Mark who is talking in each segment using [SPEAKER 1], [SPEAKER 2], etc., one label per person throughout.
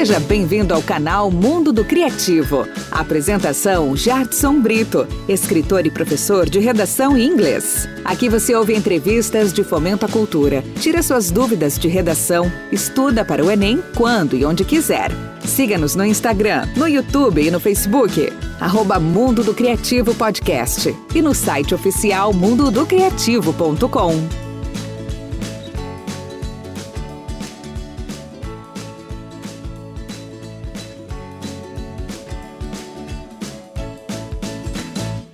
[SPEAKER 1] Seja bem-vindo ao canal Mundo do Criativo. Apresentação Jardson Brito, escritor e professor de redação em inglês. Aqui você ouve entrevistas de fomento à cultura, tira suas dúvidas de redação, estuda para o Enem quando e onde quiser. Siga-nos no Instagram, no YouTube e no Facebook. Arroba Mundo do Criativo Podcast. E no site oficial mundodocriativo.com.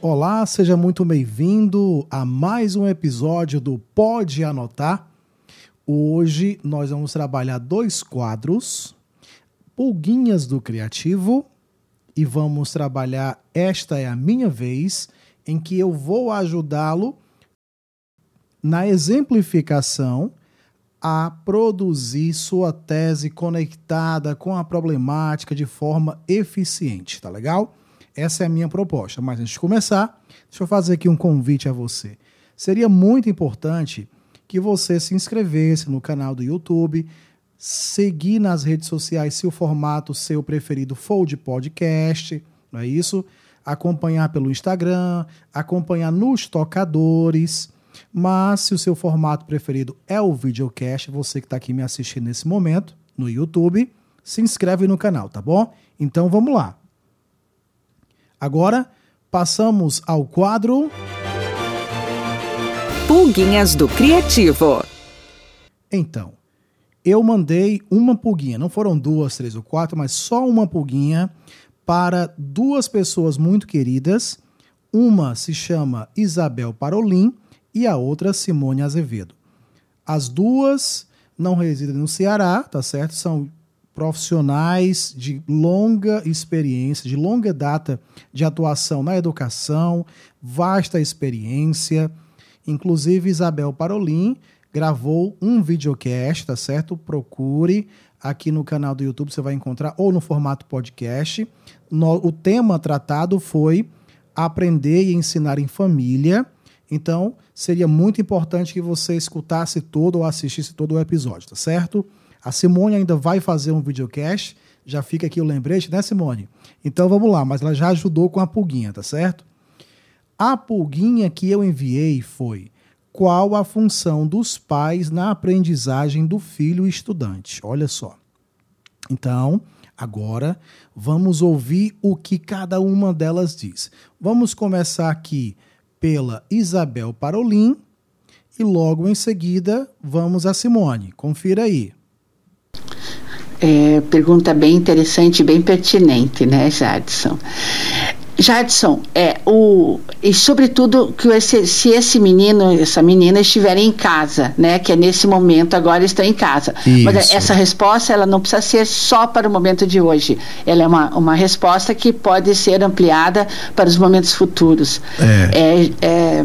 [SPEAKER 2] Olá, seja muito bem-vindo a mais um episódio do Pode Anotar. Hoje nós vamos trabalhar dois quadros, Pulguinhas do Criativo, e vamos trabalhar Esta é a Minha Vez, em que eu vou ajudá-lo na exemplificação a produzir sua tese conectada com a problemática de forma eficiente, tá legal? Essa é a minha proposta. Mas antes de começar, deixa eu fazer aqui um convite a você. Seria muito importante que você se inscrevesse no canal do YouTube, seguir nas redes sociais se o formato seu preferido for de podcast, não é isso? Acompanhar pelo Instagram, acompanhar nos tocadores. Mas se o seu formato preferido é o videocast, você que está aqui me assistindo nesse momento no YouTube, se inscreve no canal, tá bom? Então vamos lá. Agora, passamos ao quadro.
[SPEAKER 1] Pulguinhas do Criativo.
[SPEAKER 2] Então, eu mandei uma pulguinha, não foram duas, três ou quatro, mas só uma pulguinha para duas pessoas muito queridas. Uma se chama Isabel Parolin e a outra Simone Azevedo. As duas não residem no Ceará, tá certo? São profissionais de longa experiência, de longa data de atuação na educação, vasta experiência. Inclusive, Isabel Parolin gravou um videocast, tá certo? Procure aqui no canal do YouTube, você vai encontrar, ou no formato podcast. No, o tema tratado foi aprender e ensinar em família. Então, seria muito importante que você escutasse todo ou assistisse todo o episódio, tá certo? A Simone ainda vai fazer um videocast, já fica aqui o lembrete, né, Simone? Então vamos lá, mas ela já ajudou com a pulguinha, tá certo? A pulguinha que eu enviei foi qual a função dos pais na aprendizagem do filho estudante. Olha só. Então, agora vamos ouvir o que cada uma delas diz. Vamos começar aqui pela Isabel Parolin e logo em seguida vamos a Simone. Confira aí.
[SPEAKER 3] É, pergunta bem interessante, bem pertinente, né, Jadson? Jadson, é, o, e sobretudo que esse, se esse menino, essa menina estiverem em casa, né, que é nesse momento agora estão em casa. Isso. Mas essa resposta ela não precisa ser só para o momento de hoje. Ela é uma, uma resposta que pode ser ampliada para os momentos futuros. É. é, é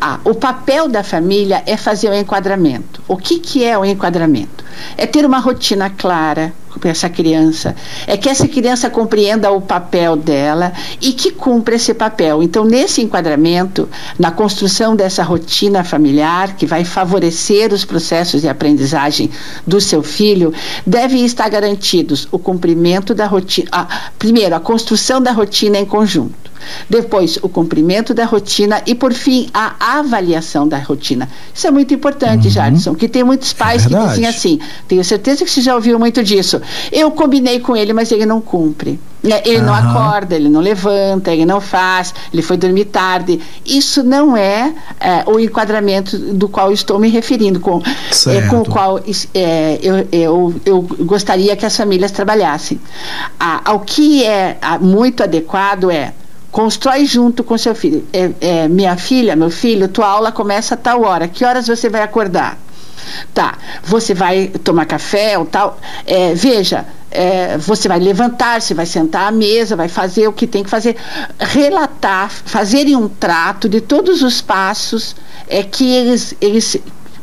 [SPEAKER 3] ah, o papel da família é fazer o enquadramento. O que, que é o enquadramento? É ter uma rotina clara para essa criança, é que essa criança compreenda o papel dela e que cumpra esse papel. Então, nesse enquadramento, na construção dessa rotina familiar, que vai favorecer os processos de aprendizagem do seu filho, devem estar garantidos o cumprimento da rotina. Primeiro, a construção da rotina em conjunto depois, o cumprimento da rotina e, por fim, a avaliação da rotina. Isso é muito importante, uhum. Jadson, que tem muitos pais é que dizem assim, tenho certeza que você já ouviu muito disso. Eu combinei com ele, mas ele não cumpre. Né? Ele uhum. não acorda, ele não levanta, ele não faz, ele foi dormir tarde. Isso não é, é o enquadramento do qual estou me referindo, com, é, com o qual é, eu, eu, eu, gostaria que as famílias trabalhassem. Ah, ao que é muito adequado é Constrói junto com seu filho. É, é, minha filha, meu filho, tua aula começa a tal hora. Que horas você vai acordar? Tá, você vai tomar café ou tal. É, veja, é, você vai levantar, você vai sentar à mesa, vai fazer o que tem que fazer. Relatar, fazerem um trato de todos os passos é, que eles, eles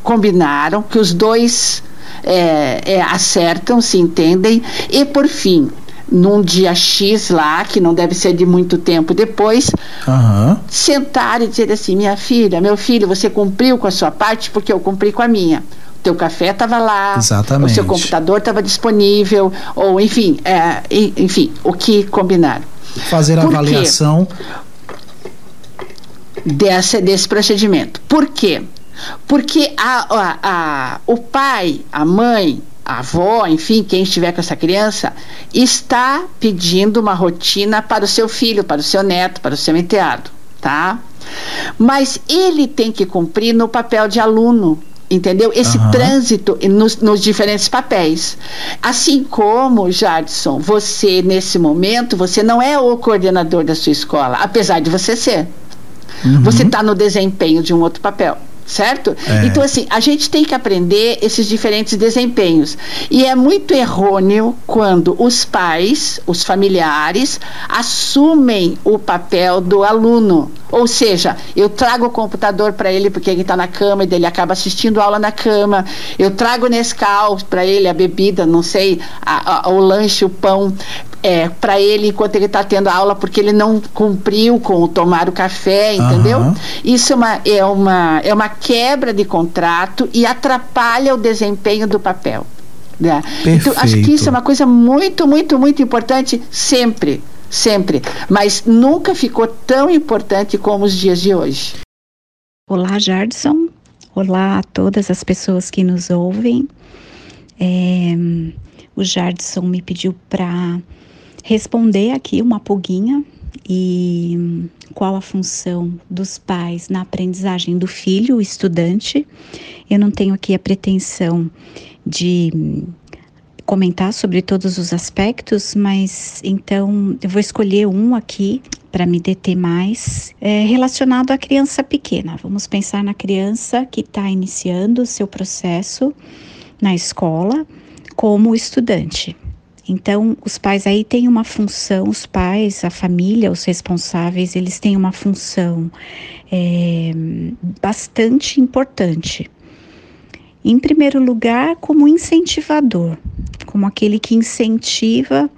[SPEAKER 3] combinaram, que os dois é, é, acertam, se entendem. E, por fim, num dia X lá, que não deve ser de muito tempo depois, uhum. sentar e dizer assim: minha filha, meu filho, você cumpriu com a sua parte porque eu cumpri com a minha. teu café estava lá,
[SPEAKER 2] Exatamente.
[SPEAKER 3] o seu computador estava disponível, ou enfim, é, enfim, o que combinaram.
[SPEAKER 2] Fazer a Por avaliação
[SPEAKER 3] desse, desse procedimento. Por quê? Porque a, a, a, o pai, a mãe, a avó, enfim, quem estiver com essa criança, está pedindo uma rotina para o seu filho, para o seu neto, para o seu enteado, tá? Mas ele tem que cumprir no papel de aluno, entendeu? Esse uhum. trânsito nos, nos, diferentes papéis. Assim como, Jadson, você, nesse momento, você não é o coordenador da sua escola, apesar de você ser. Uhum. Você está no desempenho de um outro papel certo? É. Então, assim, a gente tem que aprender esses diferentes desempenhos. E é muito errôneo quando os pais, os familiares, assumem o papel do aluno. Ou seja, eu trago o computador para ele porque ele está na cama e ele acaba assistindo aula na cama. Eu trago Nescau para ele, a bebida, não sei, a, a, o lanche, o pão, é, para ele enquanto ele está tendo aula porque ele não cumpriu com tomar o café, entendeu? Uhum. Isso é uma, é, uma, é uma quebra de contrato e atrapalha o desempenho do papel. Né? Então, acho que isso é uma coisa muito, muito, muito importante sempre, sempre. Mas nunca ficou tão importante como os dias de hoje.
[SPEAKER 4] Olá, Jardson. Olá a todas as pessoas que nos ouvem. É, o Jardson me pediu para responder aqui uma pulguinha e qual a função dos pais na aprendizagem do filho, o estudante. Eu não tenho aqui a pretensão de comentar sobre todos os aspectos, mas então eu vou escolher um aqui para me deter mais, é, relacionado à criança pequena. Vamos pensar na criança que está iniciando o seu processo na escola como estudante. Então, os pais aí têm uma função, os pais, a família, os responsáveis, eles têm uma função é, bastante importante. Em primeiro lugar, como incentivador, como aquele que incentiva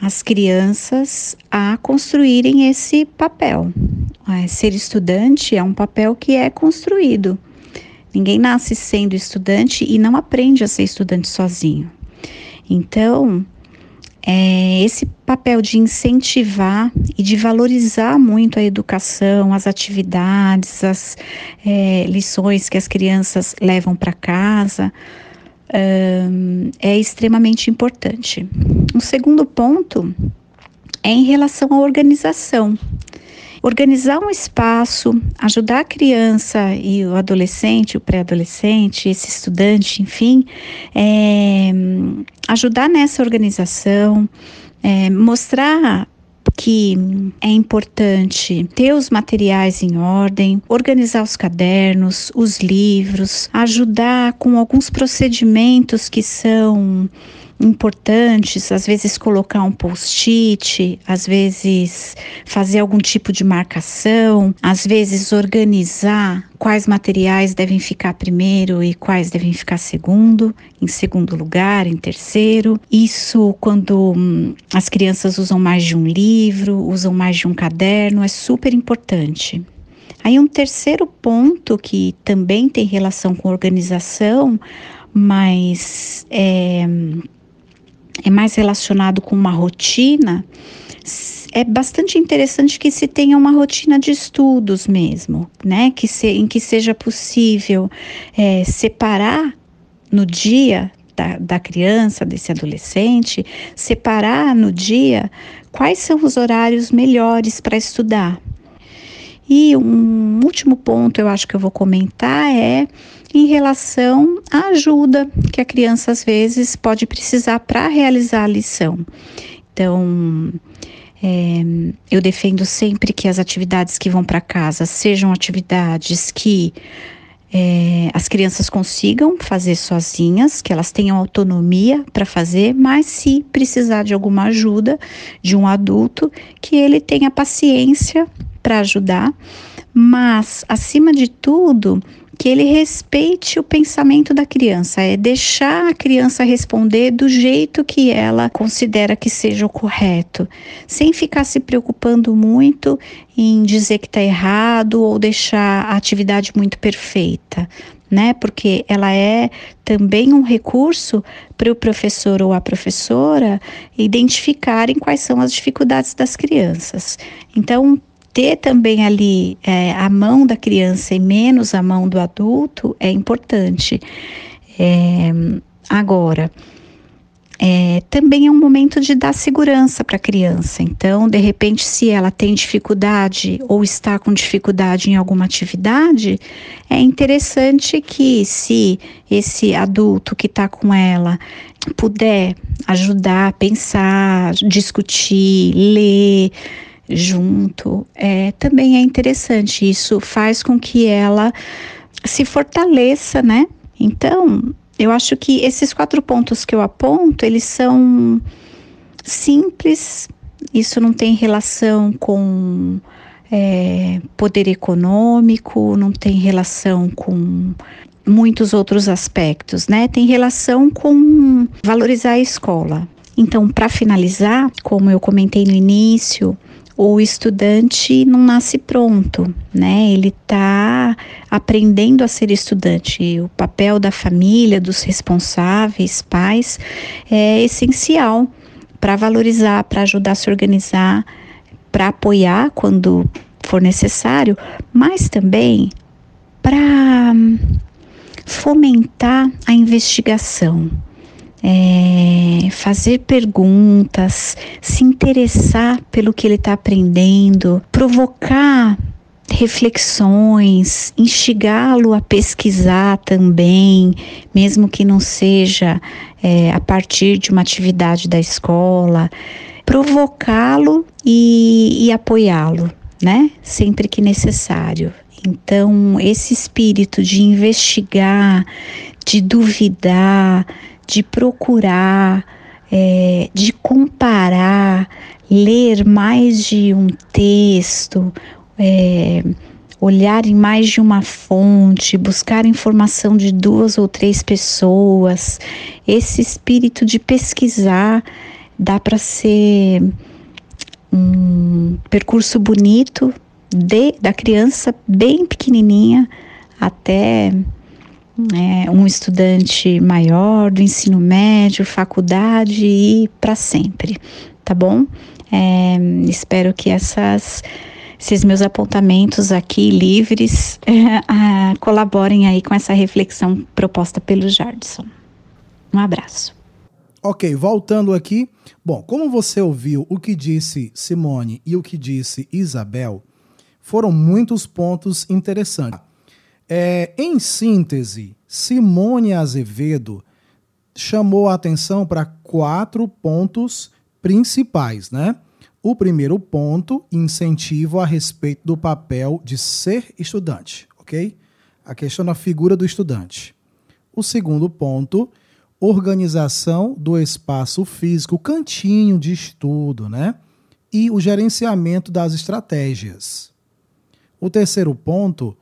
[SPEAKER 4] as crianças a construírem esse papel. É, ser estudante é um papel que é construído. Ninguém nasce sendo estudante e não aprende a ser estudante sozinho. Então, é, esse papel de incentivar e de valorizar muito a educação, as atividades, as é, lições que as crianças levam para casa, é extremamente importante. Um segundo ponto é em relação à organização. Organizar um espaço, ajudar a criança e o adolescente, o pré-adolescente, esse estudante, enfim, é, ajudar nessa organização, é, mostrar que é importante ter os materiais em ordem, organizar os cadernos, os livros, ajudar com alguns procedimentos que são importantes, às vezes colocar um post-it, às vezes fazer algum tipo de marcação, às vezes organizar quais materiais devem ficar primeiro e quais devem ficar segundo, em segundo lugar, em terceiro. Isso quando hum, as crianças usam mais de um livro, usam mais de um caderno, é super importante. Aí um terceiro ponto que também tem relação com organização, mas é, é mais relacionado com uma rotina, é bastante interessante que se tenha uma rotina de estudos mesmo, né? Que se, em que seja possível é, separar no dia da, da criança, desse adolescente, separar no dia quais são os horários melhores para estudar. E um último ponto eu acho que eu vou comentar é em relação à ajuda que a criança às vezes pode precisar para realizar a lição. Então, é, eu defendo sempre que as atividades que vão para casa sejam atividades que é, as crianças consigam fazer sozinhas, que elas tenham autonomia para fazer, mas se precisar de alguma ajuda de um adulto, que ele tenha paciência para ajudar, mas acima de tudo, que ele respeite o pensamento da criança, é deixar a criança responder do jeito que ela considera que seja o correto, sem ficar se preocupando muito em dizer que está errado ou deixar a atividade muito perfeita. né? Porque ela é também um recurso para o professor ou a professora identificarem quais são as dificuldades das crianças. Então, ter também ali é, a mão da criança e menos a mão do adulto é importante. É, agora, é, também é um momento de dar segurança para a criança. Então, de repente, se ela tem dificuldade ou está com dificuldade em alguma atividade, é interessante que, se esse adulto que está com ela puder ajudar pensar, discutir, ler junto, é, também é interessante. Isso faz com que ela se fortaleça, né? Então, eu acho que esses quatro pontos que eu aponto, eles são simples, isso não tem relação com é, poder econômico, não tem relação com muitos outros aspectos, né? Tem relação com valorizar a escola. Então, para finalizar, como eu comentei no início, o estudante não nasce pronto, né? Ele está aprendendo a ser estudante. O papel da família, dos responsáveis, pais, é essencial para valorizar, para ajudar a se organizar, para apoiar quando for necessário, mas também para fomentar a investigação é, fazer perguntas, se interessar pelo que ele está aprendendo, provocar reflexões, instigá-lo a pesquisar também, mesmo que não seja é, a partir de uma atividade da escola, provocá-lo e, e apoiá-lo, né? Sempre que necessário. Então, esse espírito de investigar, de duvidar, de procurar, é, de comparar, ler mais de um texto, é, olhar em mais de uma fonte, buscar informação de duas ou três pessoas. Esse espírito de pesquisar dá para ser um percurso bonito de, da criança bem pequenininha até é, um estudante maior do ensino médio, faculdade e para sempre, tá bom? É, espero que essas, esses meus apontamentos aqui livres é, colaborem aí com essa reflexão proposta pelo Jardson. Um abraço.
[SPEAKER 2] Ok, voltando aqui. Bom, como você ouviu o que disse Simone e o que disse Isabel, foram muitos pontos interessantes. É, em síntese, Simone Azevedo chamou a atenção para quatro pontos principais, né? O primeiro ponto, incentivo a respeito do papel de ser estudante, ok? A questão da figura do estudante. O segundo ponto, organização do espaço físico, cantinho de estudo, né? E o gerenciamento das estratégias. O terceiro ponto,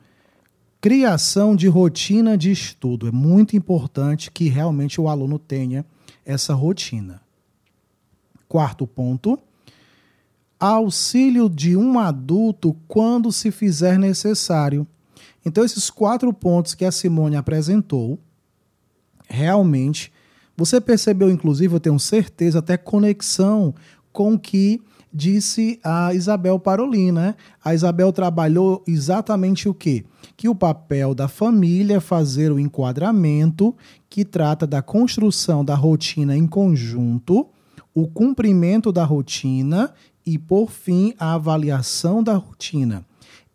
[SPEAKER 2] Criação de rotina de estudo. É muito importante que realmente o aluno tenha essa rotina. Quarto ponto. Auxílio de um adulto quando se fizer necessário. Então, esses quatro pontos que a Simone apresentou, realmente, você percebeu, inclusive, eu tenho certeza, até conexão com que disse a Isabel Parolin, né? A Isabel trabalhou exatamente o quê? Que o papel da família é fazer o enquadramento, que trata da construção da rotina em conjunto, o cumprimento da rotina e, por fim, a avaliação da rotina.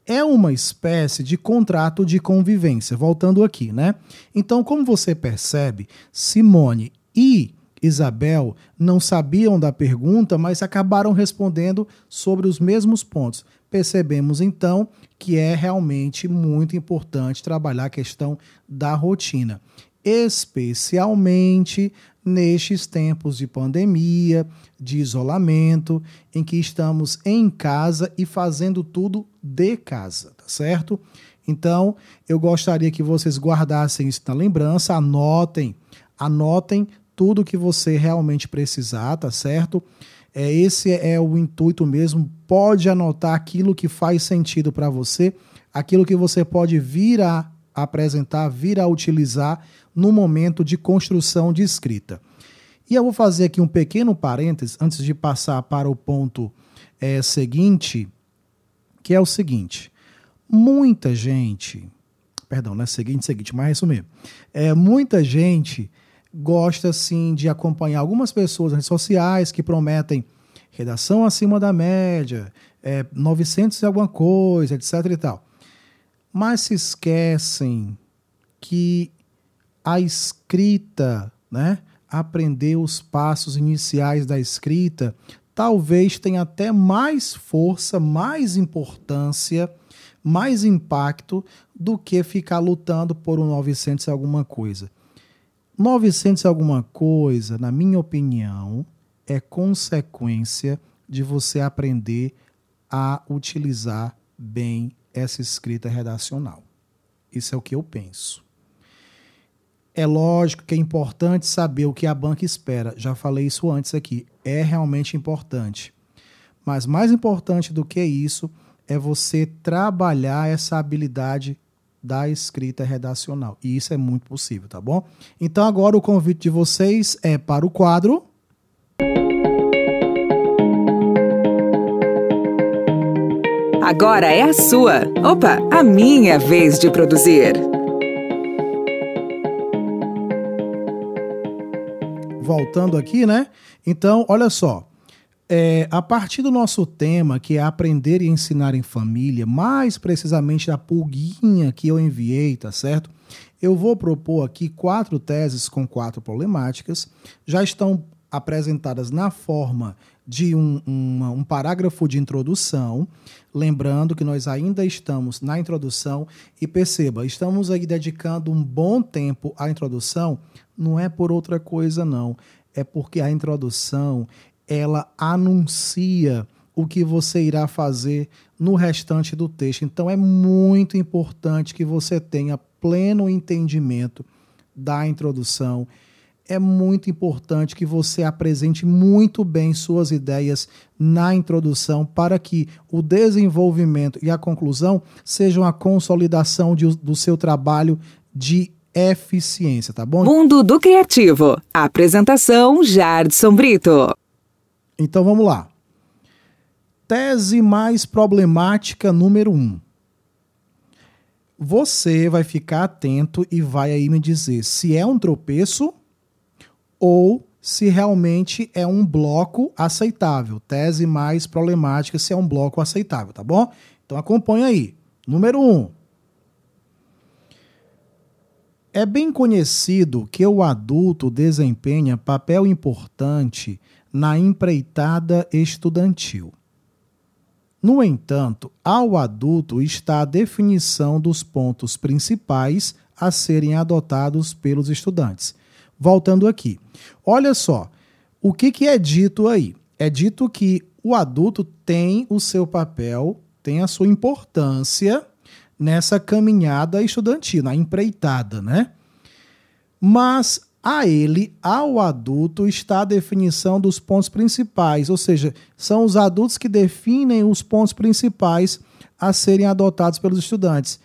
[SPEAKER 2] É uma espécie de contrato de convivência, voltando aqui, né? Então, como você percebe, Simone e Isabel não sabiam da pergunta, mas acabaram respondendo sobre os mesmos pontos. Percebemos então que é realmente muito importante trabalhar a questão da rotina, especialmente nestes tempos de pandemia, de isolamento, em que estamos em casa e fazendo tudo de casa, tá certo? Então, eu gostaria que vocês guardassem isso na lembrança, anotem, anotem tudo que você realmente precisar, tá certo? É, esse é o intuito mesmo. Pode anotar aquilo que faz sentido para você, aquilo que você pode vir a apresentar, vir a utilizar no momento de construção de escrita. E eu vou fazer aqui um pequeno parênteses antes de passar para o ponto é, seguinte, que é o seguinte: muita gente, perdão, não é seguinte, seguinte, mas é isso mesmo. É, muita gente gosta assim de acompanhar algumas pessoas nas redes sociais que prometem redação acima da média, é, 900 e alguma coisa, etc e tal. Mas se esquecem que a escrita, né, aprender os passos iniciais da escrita, talvez tenha até mais força, mais importância, mais impacto do que ficar lutando por um 900 e alguma coisa. 900 e alguma coisa, na minha opinião, é consequência de você aprender a utilizar bem essa escrita redacional. Isso é o que eu penso. É lógico que é importante saber o que a banca espera. Já falei isso antes aqui. É realmente importante. Mas mais importante do que isso é você trabalhar essa habilidade da escrita redacional. E isso é muito possível, tá bom? Então agora o convite de vocês é para o quadro.
[SPEAKER 1] Agora é a sua. Opa, a minha vez de produzir.
[SPEAKER 2] voltando aqui, né? Então, olha só. É, a partir do nosso tema, que é aprender e ensinar em família, mais precisamente a pulguinha que eu enviei, tá certo? Eu vou propor aqui quatro teses com quatro problemáticas. Já estão apresentadas na forma de um, um, um, parágrafo de introdução, lembrando que nós ainda estamos na introdução e perceba, estamos aí dedicando um bom tempo à introdução, não é por outra coisa não, é porque a introdução ela anuncia o que você irá fazer no restante do texto. Então é muito importante que você tenha pleno entendimento da introdução é muito importante que você apresente muito bem suas ideias na introdução para que o desenvolvimento e a conclusão sejam a consolidação de, do seu trabalho de eficiência, tá bom?
[SPEAKER 1] Mundo do Criativo. Apresentação Jardson Brito.
[SPEAKER 2] Então vamos lá. Tese mais problemática número um. Você vai ficar atento e vai aí me dizer se é um tropeço ou se realmente é um bloco aceitável. Tese mais problemática se é um bloco aceitável, tá bom? Então acompanha aí. Número 1. Um, é bem conhecido que o adulto desempenha papel importante na empreitada estudantil. No entanto, ao adulto está a definição dos pontos principais a serem adotados pelos estudantes voltando aqui. Olha só, o que, que é dito aí? É dito que o adulto tem o seu papel, tem a sua importância nessa caminhada estudantil, na empreitada, né? Mas a ele, ao adulto, está a definição dos pontos principais, ou seja, são os adultos que definem os pontos principais a serem adotados pelos estudantes.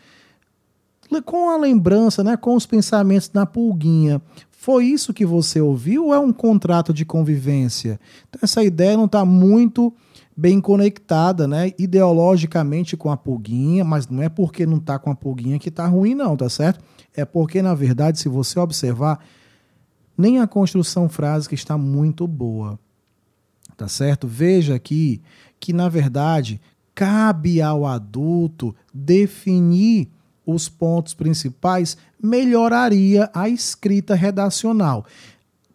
[SPEAKER 2] Com a lembrança, né, com os pensamentos na pulguinha, foi isso que você ouviu ou é um contrato de convivência? Então, essa ideia não está muito bem conectada, né, ideologicamente com a pulguinha, mas não é porque não está com a pulguinha que está ruim, não, tá certo? É porque, na verdade, se você observar, nem a construção frásica está muito boa, tá certo? Veja aqui que, na verdade, cabe ao adulto definir os pontos principais, melhoraria a escrita redacional.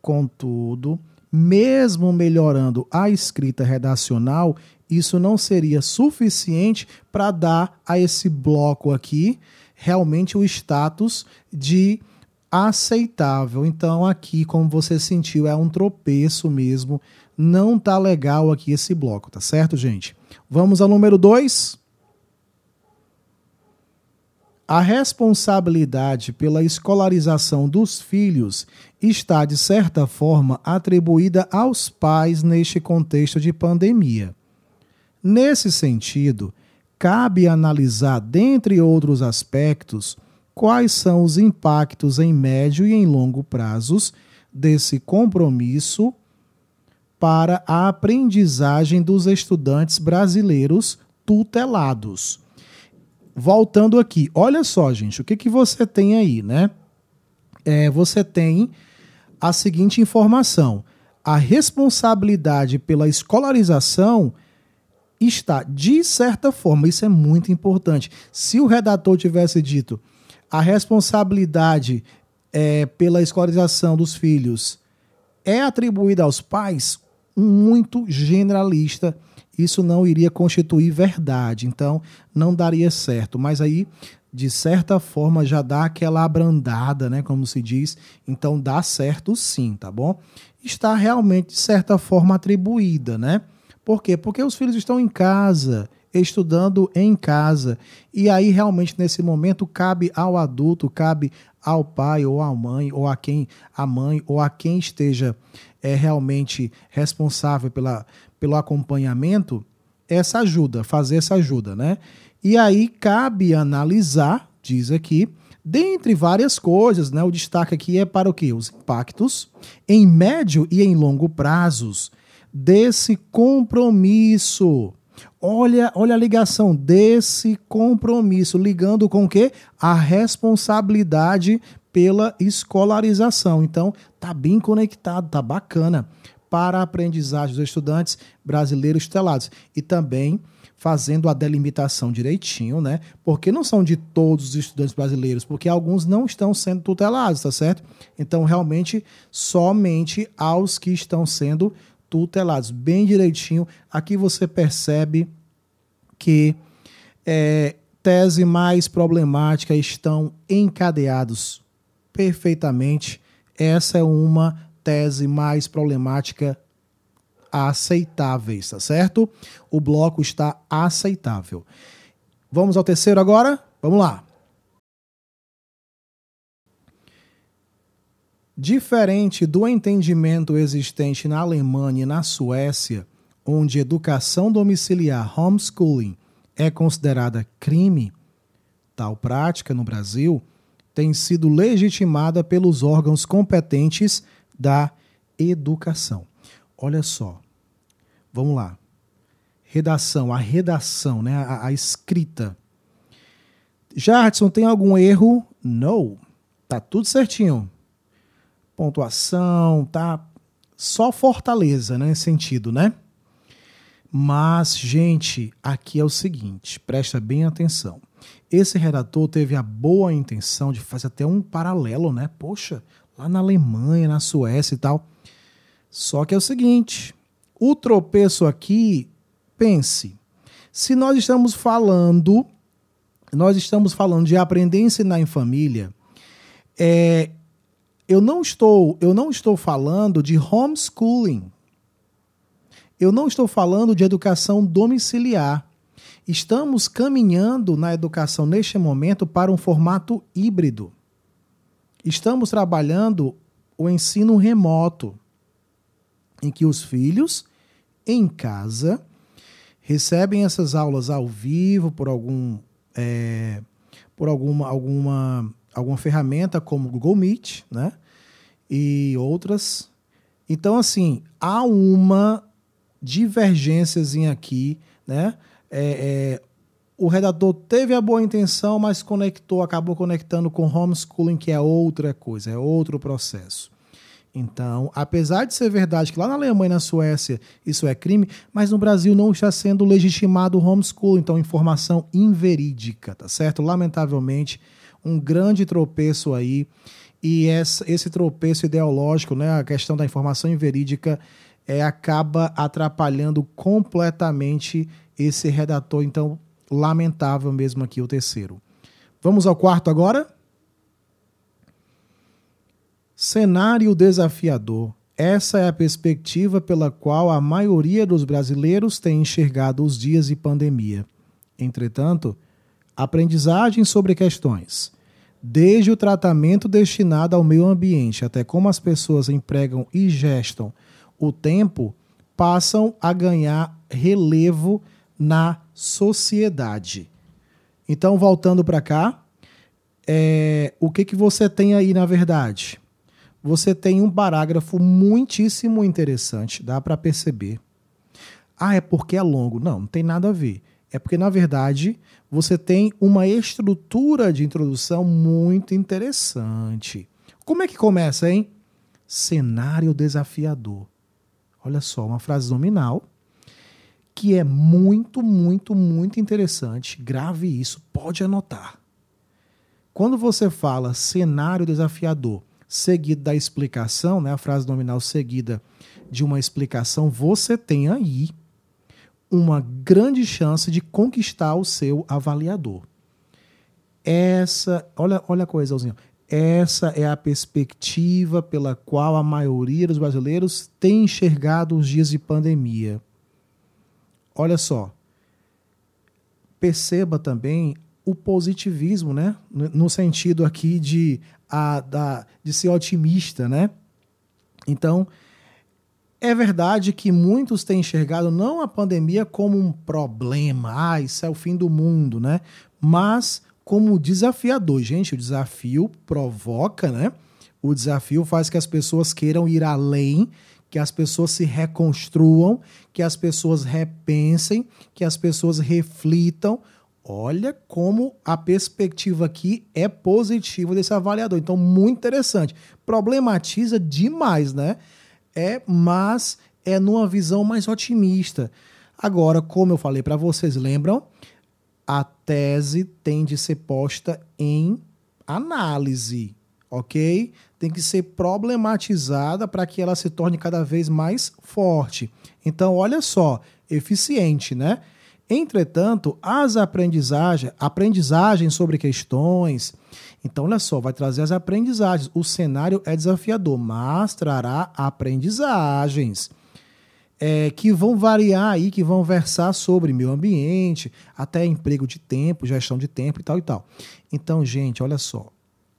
[SPEAKER 2] Contudo, mesmo melhorando a escrita redacional, isso não seria suficiente para dar a esse bloco aqui realmente o status de aceitável. Então, aqui, como você sentiu, é um tropeço mesmo. Não tá legal aqui esse bloco, tá certo, gente? Vamos ao número 2 a responsabilidade pela escolarização dos filhos está, de certa forma, atribuída aos pais neste contexto de pandemia. Nesse sentido, cabe analisar, dentre outros aspectos, quais são os impactos em médio e em longo prazos desse compromisso para a aprendizagem dos estudantes brasileiros tutelados. Voltando aqui, olha só, gente, o que, que você tem aí, né? É, você tem a seguinte informação: a responsabilidade pela escolarização está, de certa forma, isso é muito importante. Se o redator tivesse dito a responsabilidade é, pela escolarização dos filhos é atribuída aos pais, muito generalista, isso não iria constituir verdade, então não daria certo. Mas aí, de certa forma, já dá aquela abrandada, né? Como se diz, então dá certo sim, tá bom? Está realmente, de certa forma, atribuída, né? Por quê? Porque os filhos estão em casa, estudando em casa. E aí, realmente, nesse momento, cabe ao adulto, cabe ao pai ou à mãe, ou a quem a mãe, ou a quem esteja é realmente responsável pela, pelo acompanhamento, essa ajuda, fazer essa ajuda, né? E aí cabe analisar, diz aqui, dentre várias coisas, né? O destaque aqui é para o que? Os impactos em médio e em longo prazos desse compromisso. Olha, olha a ligação desse compromisso, ligando com o quê? A responsabilidade pela escolarização. Então, tá bem conectado, tá bacana para a aprendizagem dos estudantes brasileiros tutelados e também fazendo a delimitação direitinho, né? Porque não são de todos os estudantes brasileiros, porque alguns não estão sendo tutelados, tá certo? Então, realmente, somente aos que estão sendo tutelados, bem direitinho. Aqui você percebe que é, tese mais problemática estão encadeados perfeitamente. Essa é uma tese mais problemática aceitáveis, tá certo? O bloco está aceitável. Vamos ao terceiro agora? Vamos lá. Diferente do entendimento existente na Alemanha e na Suécia, onde educação domiciliar homeschooling é considerada crime, tal prática no Brasil tem sido legitimada pelos órgãos competentes da educação. Olha só, vamos lá. Redação, a redação, né? a, a escrita. Jardson, tem algum erro? Não. Tá tudo certinho. Pontuação, tá só fortaleza, né, nesse sentido, né? Mas, gente, aqui é o seguinte, presta bem atenção. Esse redator teve a boa intenção de fazer até um paralelo, né? Poxa, lá na Alemanha, na Suécia e tal. Só que é o seguinte: o tropeço aqui, pense, se nós estamos falando, nós estamos falando de aprender a ensinar em família, é, eu não estou, eu não estou falando de homeschooling. Eu não estou falando de educação domiciliar. Estamos caminhando na educação neste momento para um formato híbrido. Estamos trabalhando o ensino remoto, em que os filhos, em casa, recebem essas aulas ao vivo por algum é, por alguma, alguma, alguma ferramenta como Google Meet, né? E outras. Então, assim, há uma divergênciazinha aqui, né? É, é, o redator teve a boa intenção, mas conectou, acabou conectando com homeschooling, que é outra coisa, é outro processo. Então, apesar de ser verdade que lá na Alemanha e na Suécia isso é crime, mas no Brasil não está sendo legitimado o homeschooling, então informação inverídica, tá certo? Lamentavelmente, um grande tropeço aí. E esse tropeço ideológico, né, a questão da informação inverídica, é, acaba atrapalhando completamente esse redator. Então, lamentável mesmo aqui o terceiro. Vamos ao quarto agora? Cenário desafiador. Essa é a perspectiva pela qual a maioria dos brasileiros tem enxergado os dias de pandemia. Entretanto, aprendizagem sobre questões, desde o tratamento destinado ao meio ambiente até como as pessoas empregam e gestam o tempo, passam a ganhar relevo na sociedade. Então, voltando para cá, é, o que, que você tem aí na verdade? Você tem um parágrafo muitíssimo interessante, dá para perceber. Ah, é porque é longo. Não, não tem nada a ver. É porque, na verdade, você tem uma estrutura de introdução muito interessante. Como é que começa, hein? Cenário desafiador. Olha só, uma frase nominal que é muito, muito, muito interessante. Grave isso, pode anotar. Quando você fala cenário desafiador, seguido da explicação, né, a frase nominal seguida de uma explicação, você tem aí uma grande chance de conquistar o seu avaliador. Essa, olha, olha a coisa, Alzinho. Essa é a perspectiva pela qual a maioria dos brasileiros tem enxergado os dias de pandemia. Olha só. Perceba também o positivismo, né? No sentido aqui de, a, da, de ser otimista, né? Então, é verdade que muitos têm enxergado não a pandemia como um problema, ah, isso é o fim do mundo, né? Mas como desafiador. Gente, o desafio provoca, né? O desafio faz que as pessoas queiram ir além, que as pessoas se reconstruam, que as pessoas repensem, que as pessoas reflitam. Olha como a perspectiva aqui é positiva desse avaliador. Então, muito interessante. Problematiza demais, né? É, mas é numa visão mais otimista. Agora, como eu falei para vocês, lembram? A tese tem de ser posta em análise, ok? Tem que ser problematizada para que ela se torne cada vez mais forte. Então, olha só, eficiente, né? Entretanto, as aprendizagens, aprendizagens sobre questões, então, olha só, vai trazer as aprendizagens. O cenário é desafiador, mas trará aprendizagens é, que vão variar aí, que vão versar sobre meio ambiente, até emprego de tempo, gestão de tempo e tal e tal. Então, gente, olha só.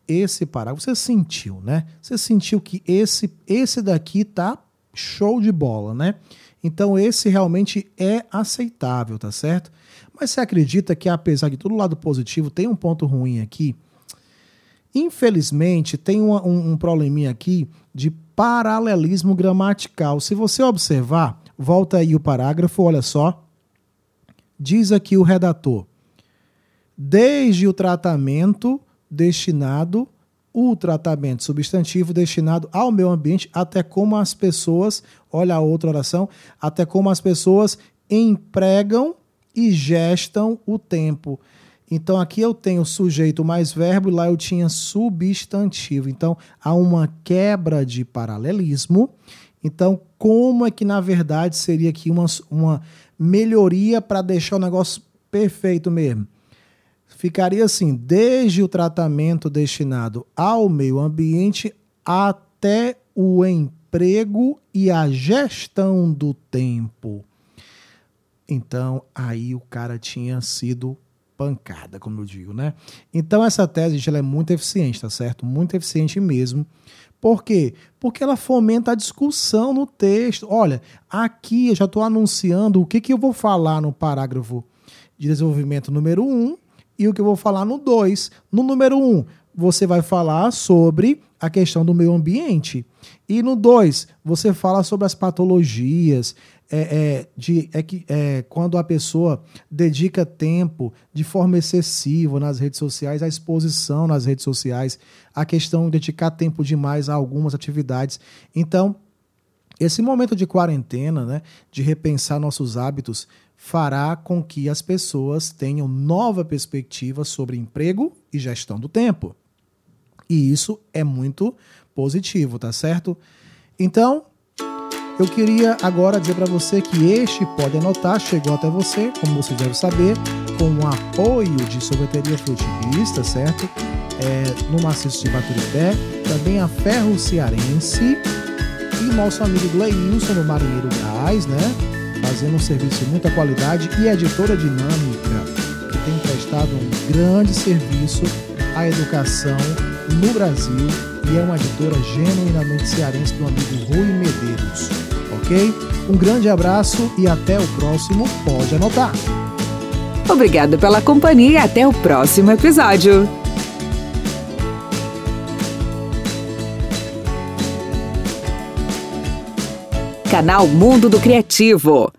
[SPEAKER 2] Esse parágrafo, você sentiu, né? Você sentiu que esse, esse daqui tá show de bola, né? Então, esse realmente é aceitável, tá certo? Mas você acredita que, apesar de todo lado positivo, tem um ponto ruim aqui? Infelizmente, tem um, um, um probleminha aqui de paralelismo gramatical. Se você observar, volta aí o parágrafo, olha só. Diz aqui o redator: desde o tratamento destinado, o tratamento substantivo destinado ao meio ambiente, até como as pessoas, olha a outra oração, até como as pessoas empregam e gestam o tempo. Então aqui eu tenho sujeito mais verbo lá eu tinha substantivo. Então há uma quebra de paralelismo. Então, como é que na verdade seria aqui uma, uma melhoria para deixar o negócio perfeito mesmo? Ficaria assim: desde o tratamento destinado ao meio ambiente até o emprego e a gestão do tempo. Então, aí o cara tinha sido pancada, como eu digo, né? Então essa tese, gente, ela é muito eficiente, tá certo? Muito eficiente mesmo. Por quê? Porque ela fomenta a discussão no texto. Olha, aqui eu já estou anunciando o que, que eu vou falar no parágrafo de desenvolvimento número 1 um, e o que eu vou falar no 2. No número 1, um, você vai falar sobre a questão do meio ambiente. E no 2, você fala sobre as patologias, é, é, de, é que é, quando a pessoa dedica tempo de forma excessiva nas redes sociais, a exposição nas redes sociais, a questão de dedicar tempo demais a algumas atividades. Então, esse momento de quarentena, né, de repensar nossos hábitos, fará com que as pessoas tenham nova perspectiva sobre emprego e gestão do tempo. E isso é muito positivo, tá certo? Então, eu queria agora dizer para você que este Pode Anotar chegou até você, como você deve saber, com o apoio de sorveteria frutivista, certo? É, no maciço de Baturité, também a Ferro Cearense e nosso amigo Gleilson no Marinheiro Gás, né? Fazendo um serviço de muita qualidade e a editora dinâmica, que tem prestado um grande serviço à educação no Brasil e é uma editora genuinamente cearense do amigo Rui Medeiros. Ok? Um grande abraço e até o próximo Pode Anotar.
[SPEAKER 1] Obrigado pela companhia e até o próximo episódio. Canal Mundo do Criativo.